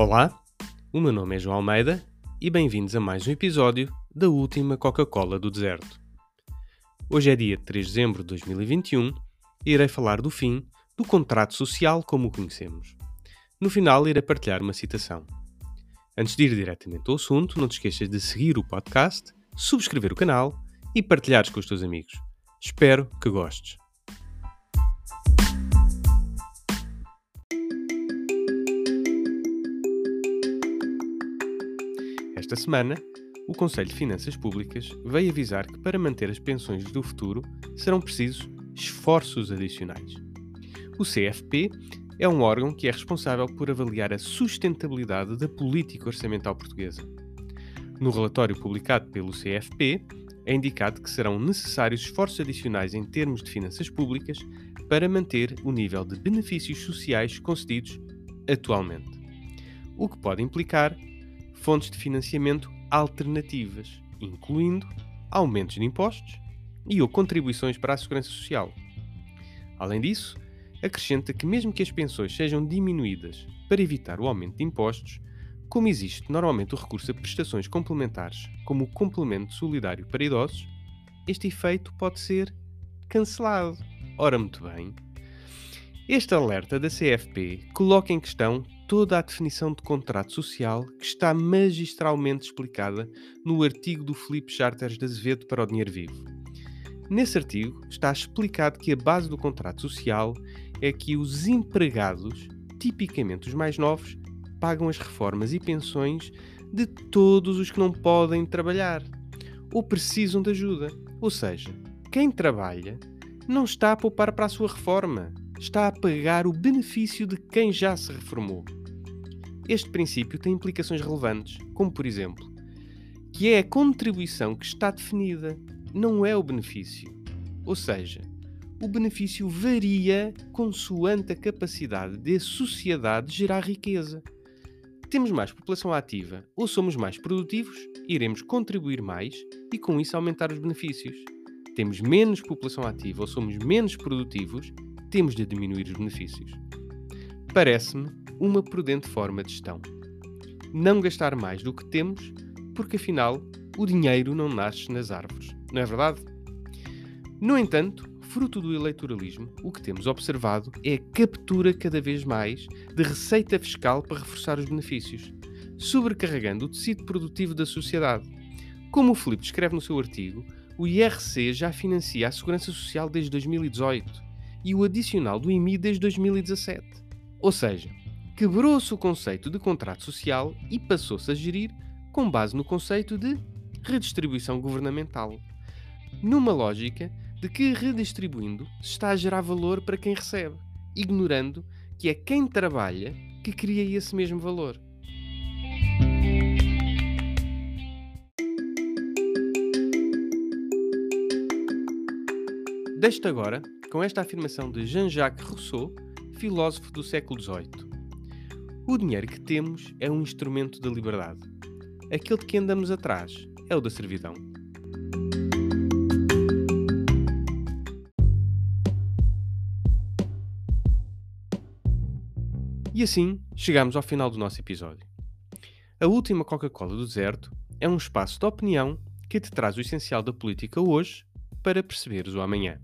Olá, o meu nome é João Almeida e bem-vindos a mais um episódio da última Coca-Cola do Deserto. Hoje é dia 3 de dezembro de 2021 e irei falar do fim do contrato social como o conhecemos. No final, irei partilhar uma citação. Antes de ir diretamente ao assunto, não te esqueças de seguir o podcast, subscrever o canal e partilhares com os teus amigos. Espero que gostes. Esta semana, o Conselho de Finanças Públicas veio avisar que para manter as pensões do futuro serão precisos esforços adicionais. O CFP é um órgão que é responsável por avaliar a sustentabilidade da política orçamental portuguesa. No relatório publicado pelo CFP, é indicado que serão necessários esforços adicionais em termos de finanças públicas para manter o nível de benefícios sociais concedidos atualmente, o que pode implicar fontes de financiamento alternativas, incluindo aumentos de impostos e ou contribuições para a segurança social. Além disso, acrescenta que mesmo que as pensões sejam diminuídas para evitar o aumento de impostos, como existe normalmente o recurso a prestações complementares, como o complemento solidário para idosos, este efeito pode ser cancelado. Ora, muito bem. Este alerta da CFP coloca em questão toda a definição de contrato social que está magistralmente explicada no artigo do Felipe Charters de Azevedo para o Dinheiro Vivo. Nesse artigo está explicado que a base do contrato social é que os empregados, tipicamente os mais novos, pagam as reformas e pensões de todos os que não podem trabalhar ou precisam de ajuda. Ou seja, quem trabalha não está a poupar para a sua reforma, está a pagar o benefício de quem já se reformou. Este princípio tem implicações relevantes, como por exemplo, que é a contribuição que está definida, não é o benefício. Ou seja, o benefício varia consoante a capacidade da sociedade de gerar riqueza. Temos mais população ativa ou somos mais produtivos, iremos contribuir mais e com isso aumentar os benefícios. Temos menos população ativa ou somos menos produtivos, temos de diminuir os benefícios. Parece-me uma prudente forma de gestão. Não gastar mais do que temos, porque afinal o dinheiro não nasce nas árvores, não é verdade? No entanto, fruto do eleitoralismo, o que temos observado é a captura cada vez mais de receita fiscal para reforçar os benefícios, sobrecarregando o tecido produtivo da sociedade. Como o Filipe escreve no seu artigo, o IRC já financia a Segurança Social desde 2018 e o adicional do IMI desde 2017. Ou seja, quebrou-se o conceito de contrato social e passou-se a gerir com base no conceito de redistribuição governamental. Numa lógica de que redistribuindo se está a gerar valor para quem recebe, ignorando que é quem trabalha que cria esse mesmo valor. Deixo-te agora com esta afirmação de Jean-Jacques Rousseau, filósofo do século XVIII. O dinheiro que temos é um instrumento da liberdade. Aquele de que andamos atrás é o da servidão. E assim chegamos ao final do nosso episódio. A última Coca-Cola do deserto é um espaço de opinião que te traz o essencial da política hoje para perceberes o amanhã.